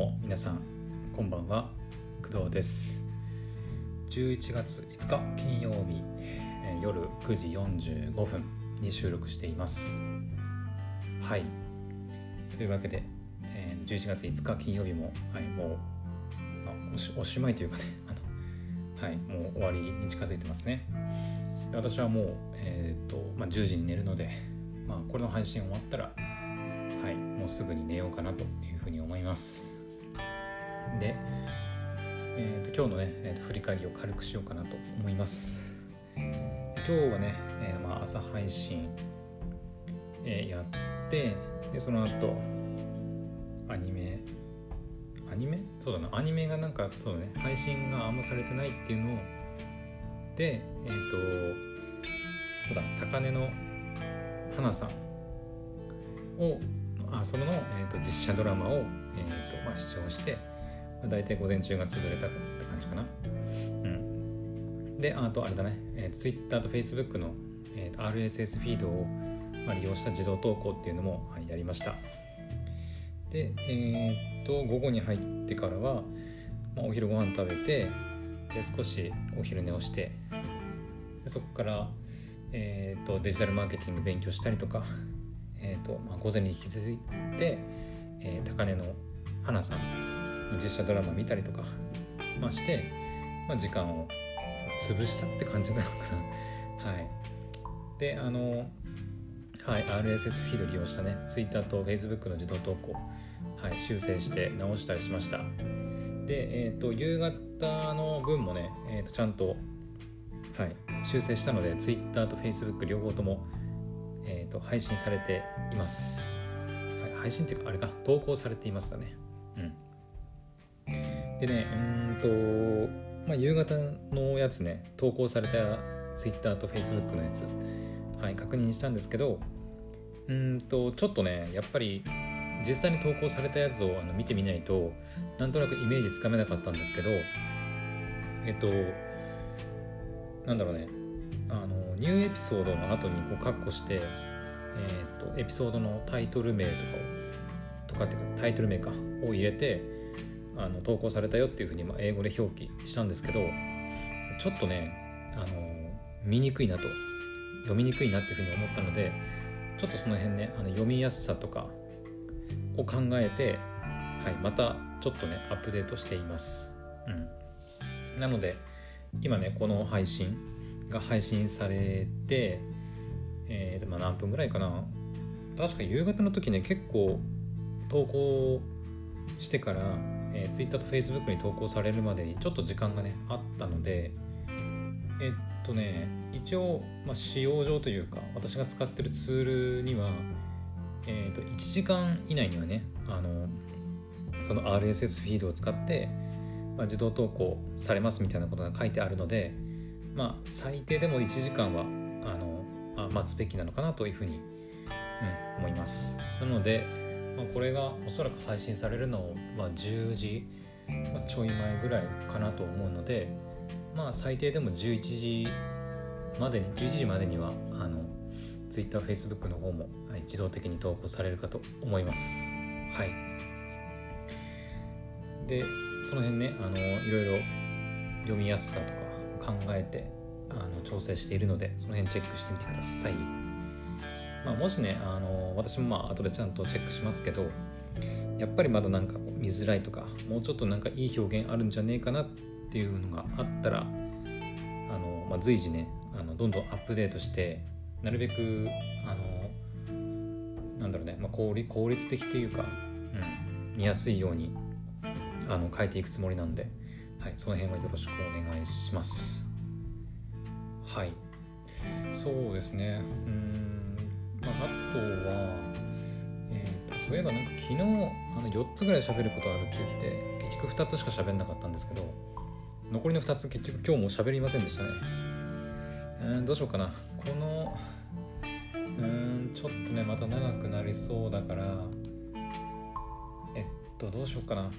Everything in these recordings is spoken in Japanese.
も皆さんこんばんは。工藤です。11月5日金曜日、夜9時45分に収録しています。はい。というわけで、11月5日金曜日も、はい、もう、おしおしまいというかね あのはいもう終わりに近づいてますね。私はもう、えーとまあ、10時に寝るので、まあ、これの配信終わったらはい、もうすぐに寝ようかなというふうに思います。で、えーと今日のね、えーと振り返りを軽くしようかなと思います。今日はね、えーまあ、朝配信、えーやってでその後アニメ。アニメ？そうだな。アニメがなんかそうだね。配信があんまされてないっていうのをでえっ、とそうだ。高根の花さんをあその、えー、と実写ドラマを、えーとまあ、視聴して、大体午前中が潰れたって感じかな。うん、であとあれだね、えー、Twitter と Facebook の、えー RSS フィードを、まあ、利用した自動投稿っていうのも、はい、やりました。で、えっ、と午後に入ってからは、まあ、お昼ご飯食べてで少しお昼寝をしてでそこから、えー、とデジタルマーケティング勉強したりとかえーとまあ、午前に引き続いて、えー高根の花さん実写ドラマ見たりとか、まあ、して、まあ、時間を潰したって感じなのかな。はい、であの、はい、RSS フィード利用したね Twitter と Facebook の自動投稿、はい、修正して直したりしました。で、えー、と夕方の分もね、えー、とちゃんと、はい、修正したので Twitter と Facebook 両方ともえー、と配信されています、はい、配信っていうかあれか投稿されていますだねうんでねうんとまあ夕方のやつね投稿された Twitter と Facebook のやつ。はい確認したんですけどうんとちょっとねやっぱり実際に投稿されたやつをあの見てみないとなんとなくイメージつかめなかったんですけどえっとなんだろうねあのニューエピソードの後にこうカッコして、えー、とエピソードのタイトル名とかをとかっていうかタイトル名かを入れてあの投稿されたよっていうふうに、ま、英語で表記したんですけどちょっとねあの見にくいなと読みにくいなっていうふうに思ったのでちょっとその辺ねあの読みやすさとかを考えて、はい、またちょっとねアップデートしています。うん、なので今ねこの配信が配信されて、えーまあ、何分ぐらいかな確か夕方の時ね結構投稿してから、えー、Twitter と Facebook に投稿されるまでにちょっと時間がねあったのでえっとね一応、まあ、使用上というか私が使ってるツールには、えー、と1時間以内にはねあのその RSS フィードを使って、まあ、自動投稿されますみたいなことが書いてあるのでまあ最低でも1時間はあのあ待つべきなのかなというふうに、うん、思います。なので、まあ、これがおそらく配信されるのは10時、まあ、ちょい前ぐらいかなと思うのでまあ最低でも11時までに11時までにはあの Twitter、Facebook の方も、はい、自動的に投稿されるかと思います。はい。でその辺ねあのいろいろ読みやすさとか考えてあの調整しているのでその辺チェックしてみてください、まあ、もしねあの私もまあ後でちゃんとチェックしますけどやっぱりまだなんか見づらいとかもうちょっとなんかいい表現あるんじゃねえかなっていうのがあったらあの、まあ、随時ねあのどんどんアップデートしてなるべくあのなんだろうね、まあ、効率効率的というか、うん、見やすいようにあの変えていくつもりなので、はい、その辺はよろしくお願いします。はい、そうですね。うん、ま、あとは、えーと、そういえばなんか昨日あの4つぐらい喋ることあるって言って、結局2つしか喋んなかったんですけど、残りの2つ結局今日も喋りませんでしたね。うん、どうしようかな。この、うん、ちょっとね、また長くなりそうだから、えっと、どうしようかな。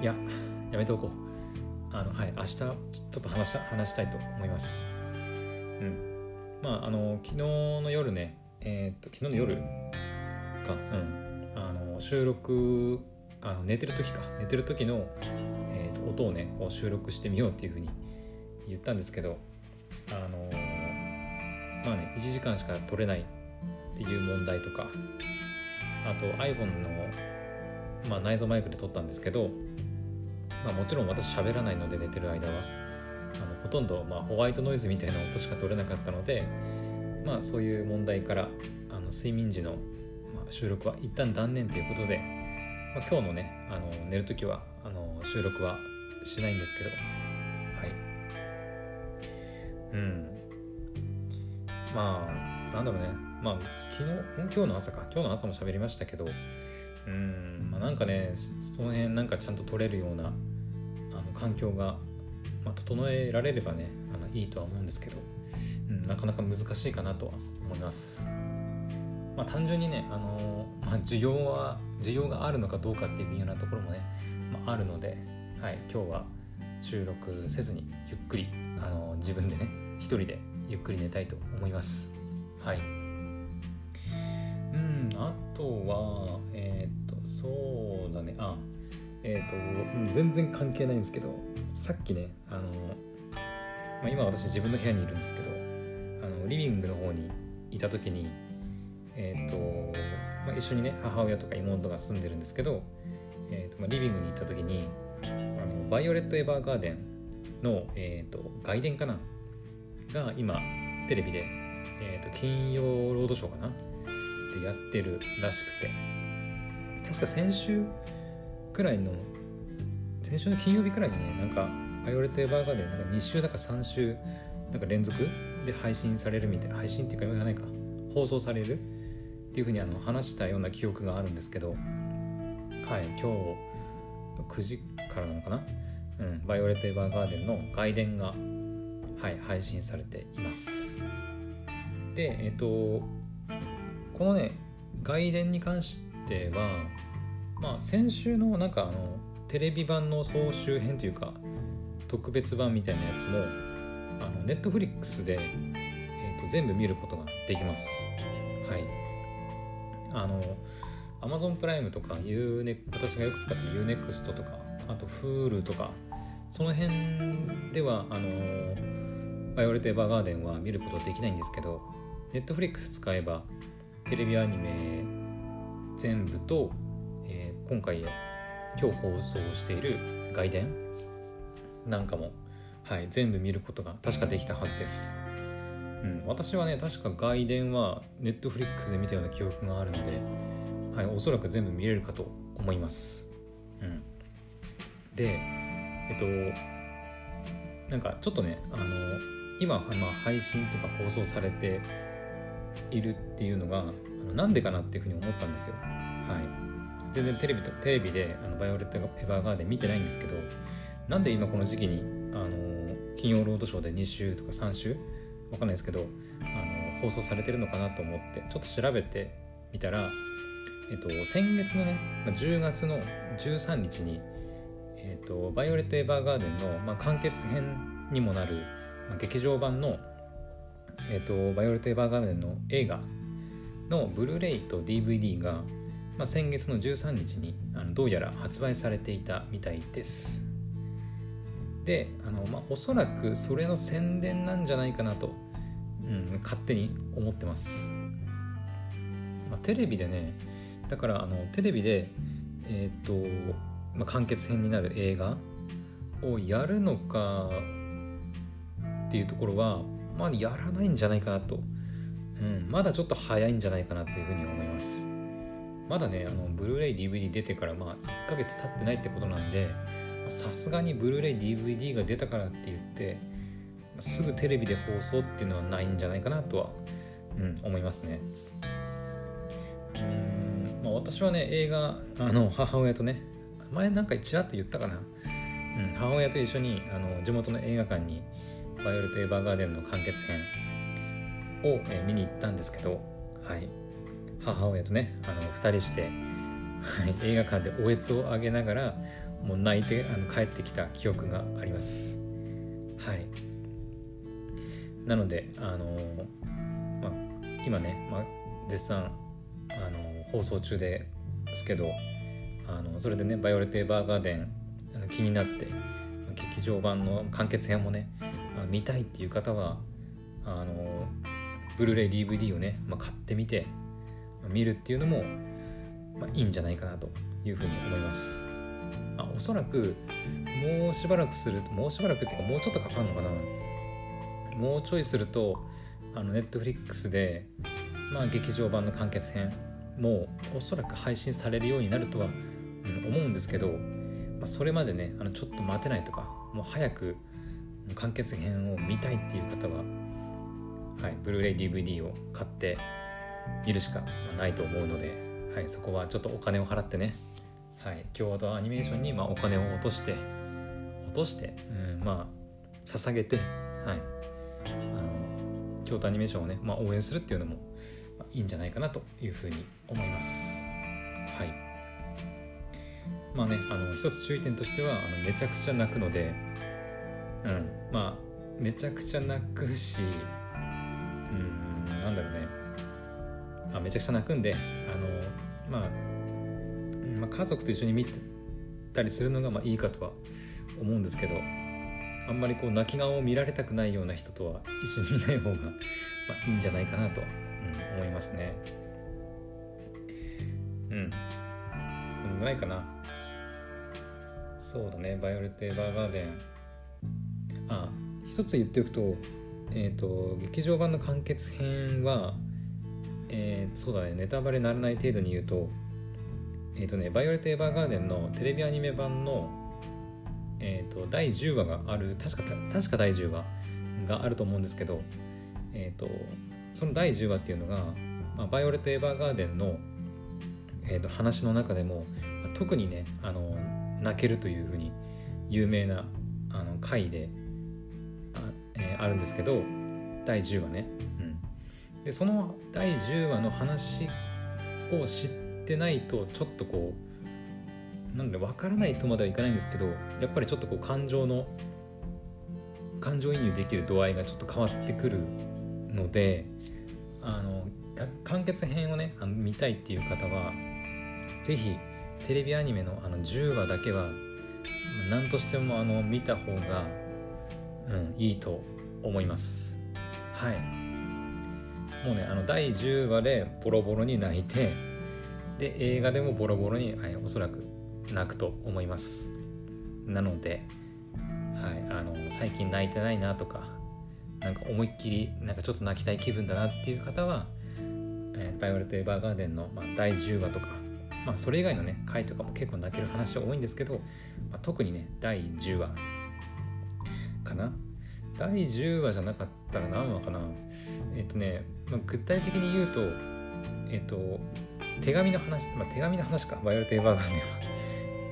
いや、やめておこう。あの、はい、明日、ちょっと話した話したいと思います。うん。まあ、あの、昨日の夜ね、えーっと、昨日の夜か、うん。あの、収録あ寝てる時か。寝てる時の、えーと、音をねこう収録してみようっていうふうに言ったんですけどあのまあね1時間しか撮れないっていう問題とかあと iPhone の、まあ、内蔵マイクで撮ったんですけど、まあ、もちろん私喋らないので寝てる間は。あのほとんどまあホワイトノイズみたいな音しか取れなかったのでまあそういう問題からあの睡眠時の、ま、収録は一旦断念ということで、まあ、今日のねあの寝る時はあの収録はしないんですけどはい。うん。まあなんだろうね。まあ昨日今日の朝か。今日の朝も喋りましたけどうん、まあ、なんかねその辺なんかちゃんと取れるようなあの環境がまあ、整えられればねあのいいとは思うんですけど、なかなか難しいかなとは思います。まあ、単純にね、あのー、まあ、需要は需要があるのかどうかっていう微妙なところもね、まあ、あるので、はい、今日は収録せずにゆっくり、あのー、自分でね一人でゆっくり寝たいと思います。はい。うん、あとは、えっ、と、そうだね、あ、えっ、と、全然関係ないんですけど、さっきねあの、まあ、今私自分の部屋にいるんですけどリビングの方にいた時にえっ、ー、と、まあ、一緒にね母親とか妹が住んでるんですけど、えーとまあ、リビングに行った時にあのバイオレット・エヴァーガーデンの、えーと、外伝かな？が今テレビで、えーと、金曜ロードショーかな？でやってるらしくて。確か先週くらいの先週の金曜日くらいにねなんかバイオレット・エヴァーガーデンなんか2週だか3週なんか連続で配信されるみたい配信っていうか言わないか。放送されるっていうふうにあの話したような記憶があるんですけどはい今日9時からなのかな？うんバイオレット・エヴァーガーデンの外伝がはい配信されています。でえっ、とこのね外伝に関してはまあ先週のなんかあのテレビ版の総集編というか特別版みたいなやつもネットフリックスで、えーと、全部見ることができます。はい。あの Amazon プライムとか UNE 私がよく使ってる UNEXT とかあと Hulu とかその辺ではあのバイオレット・エヴァーガーデンは見ることできないんですけど Netflix 使えばテレビアニメ全部と、えー、今回今日放送している外伝なんかも、はい、全部見ることが確かできたはずです。うん、私はね確か外伝はネットフリックスで見たような記憶があるので、はい、おそらく全部見れるかと思います。うん、でえっとなんかちょっとねあの今、まあ、配信とか放送されているっていうのがなんでかなっていうふうに思ったんですよ。はい全然テレビとテレビであのバイオレット・エヴァーガーデン見てないんですけどなんで今この時期にあの金曜ロードショーで2週とか3週わかんないですけどあの放送されてるのかなと思ってちょっと調べてみたら、えっと、先月のね10月の13日に、えっと、バイオレット・エヴァーガーデンの、まあ、完結編にもなる、まあ、劇場版の、えっと、バイオレット・エヴァーガーデンの映画のブルーレイと DVD がまあ、先月の13日にあのどうやら発売されていたみたいです。であの、まあ、おそらくそれの宣伝なんじゃないかなと、うん、勝手に思ってます。まあ、テレビでねだからあのテレビでえっ、と、まあ、完結編になる映画をやるのかっていうところはまあやらないんじゃないかなと、うん、まだちょっと早いんじゃないかなというふうに思います。まだねあのブルーレイ DVD 出てからまあ1ヶ月経ってないってことなんでさすがにブルーレイ DVD が出たからって言ってすぐテレビで放送っていうのはないんじゃないかなとは、うん、思いますね。うん、まあ、私はね映画あの母親とね前なんかちらっと言ったかな、うん、母親と一緒にあの地元の映画館にバイオレット・エヴァーガーデンの完結編を、えー、見に行ったんですけどはい。母親とねあの2人して、はい映画館でおえつをあげながらもう泣いてあの帰ってきた記憶がありますはいなのであのま、今ね、まあ、絶賛あの放送中ですけどあのそれでね「バイオレット・エヴァーガーデン」気になって劇場版の完結編もね見たいっていう方はあのブルーレイ DVD をね、まあ、買ってみて見るっていうのも、まあ、いいんじゃないかなというふうに思います。まあ、おそらくもうしばらくするもうしばらくっていうかもうちょっとかかるのかな。もうちょいするとあのネットフリックスで、まあ、劇場版の完結編もうおそらく配信されるようになるとは、うん、思うんですけど、まあ、それまでねあのちょっと待てないとかもう早く完結編を見たいっていう方は、はい、ブルーレイ DVD を買って見るしかないと思うので、はい、そこはちょっとお金を払ってね、はい、共同アニメーションにまあお金を落として落として、うん、まあ捧げて、はい、あの京都アニメーションをね、まあ、応援するっていうのもいいんじゃないかなというふうに思います。はい。まあね、あの一つ注意点としてはあのめちゃくちゃ泣くので、うん、まあめちゃくちゃ泣くし、うん、なんだろうね、あめちゃくちゃ泣くんで、あのまあ、まあ、家族と一緒に見てたりするのがまあいいかとは思うんですけど、あんまりこう泣き顔を見られたくないような人とは一緒にいない方がまあいいんじゃないかなと、うん、思いますね。うん。このぐらいかな。そうだね、バイオレット・エヴァーガーデン。あ、一つ言っておくと、えっ、ー、と、劇場版の完結編は、えー、そうだね、ネタバレにならない程度に言うと、えっ、ー、とね、バイオレット・エヴァーガーデンのテレビアニメ版のえーと、第10話がある確か確か第10話があると思うんですけど、えーと、その第10話っていうのが、まあ、バイオレット・エヴァーガーデンの、えーと、話の中でも、まあ、特にねあの泣けるというふうに有名なあの回であ,、えー、あるんですけど第10話ね、うん、でその第10話の話を知ってないとちょっとこうなので分からないとまではいかないんですけどやっぱりちょっとこう感情の感情移入できる度合いがちょっと変わってくるのであの完結編をねあの見たいっていう方は是非テレビアニメのあの10話だけは何としてもあの見た方が、うん、いいと思います。はい。もうねあの第10話でボロボロに泣いてで映画でもボロボロに、はい、おそらく泣くと思います。なので、はい、あの最近泣いてないなとかなんか思いっきりなんかちょっと泣きたい気分だなっていう方は「えー、バイオレット・エヴァーガーデンの」まあ、第10話とか、まあ、それ以外のね回とかも結構泣ける話は多いんですけど、まあ、特にね第10話かな。第10話じゃなかったら何話かな。えっ、ー、とね、まあ、具体的に言うとえっ、ー、と手紙の話、まあ、手紙の話か。バイオレット・エヴァーガーデンは。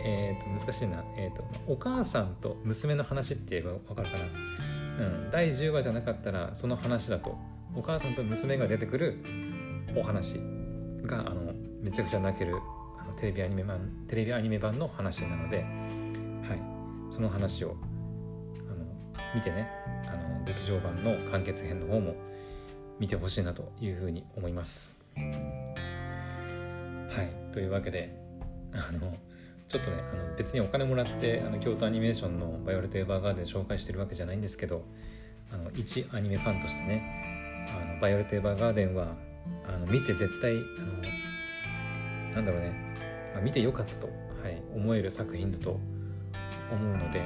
え、と難しいな、えーと、お母さんと娘の話って言えば分かるかな、うん、第10話じゃなかったらその話だとお母さんと娘が出てくるお話があのめちゃくちゃ泣けるあのテレビアニメ版テレビアニメ版の話なので、はい、その話をあの見てね。あの劇場版の完結編の方も見てほしいなというふうに思います。というわけであのちょっとねあの別にお金もらってあの京都アニメーションの「バイオレット・エヴァーガーデン」紹介してるわけじゃないんですけどあの一アニメファンとしてね「あのバイオレット・エヴァーガーデンは」あの見て絶対あのなんだろうね、まあ、見てよかったと、はい、思える作品だと思うので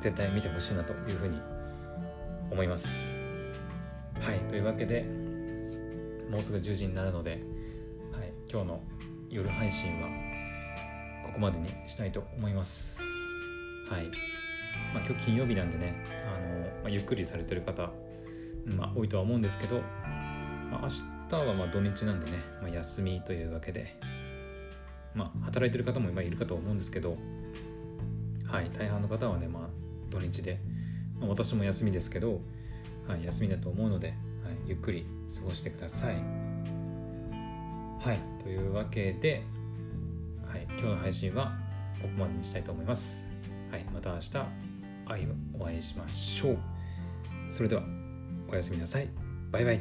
絶対見てほしいなというふうに思います。はいというわけでもうすぐ10時になるので、はい、今日の夜配信はここまでにしたいと思います。はい。まあ今日金曜日なんでねあの、まあ、ゆっくりされてる方、まあ、多いとは思うんですけど、まあ、明日はま土日なんでね、ま、休みというわけでま働いてる方も今いるかと思うんですけどはい。大半の方はねまあ土日で、ま、私も休みですけど、はい、休みだと思うので、はい、ゆっくり過ごしてください。はいというわけではい、今日の配信はここまでにしたいと思います。はい、また明日お会いしましょう。それではおやすみなさい。バイバイ。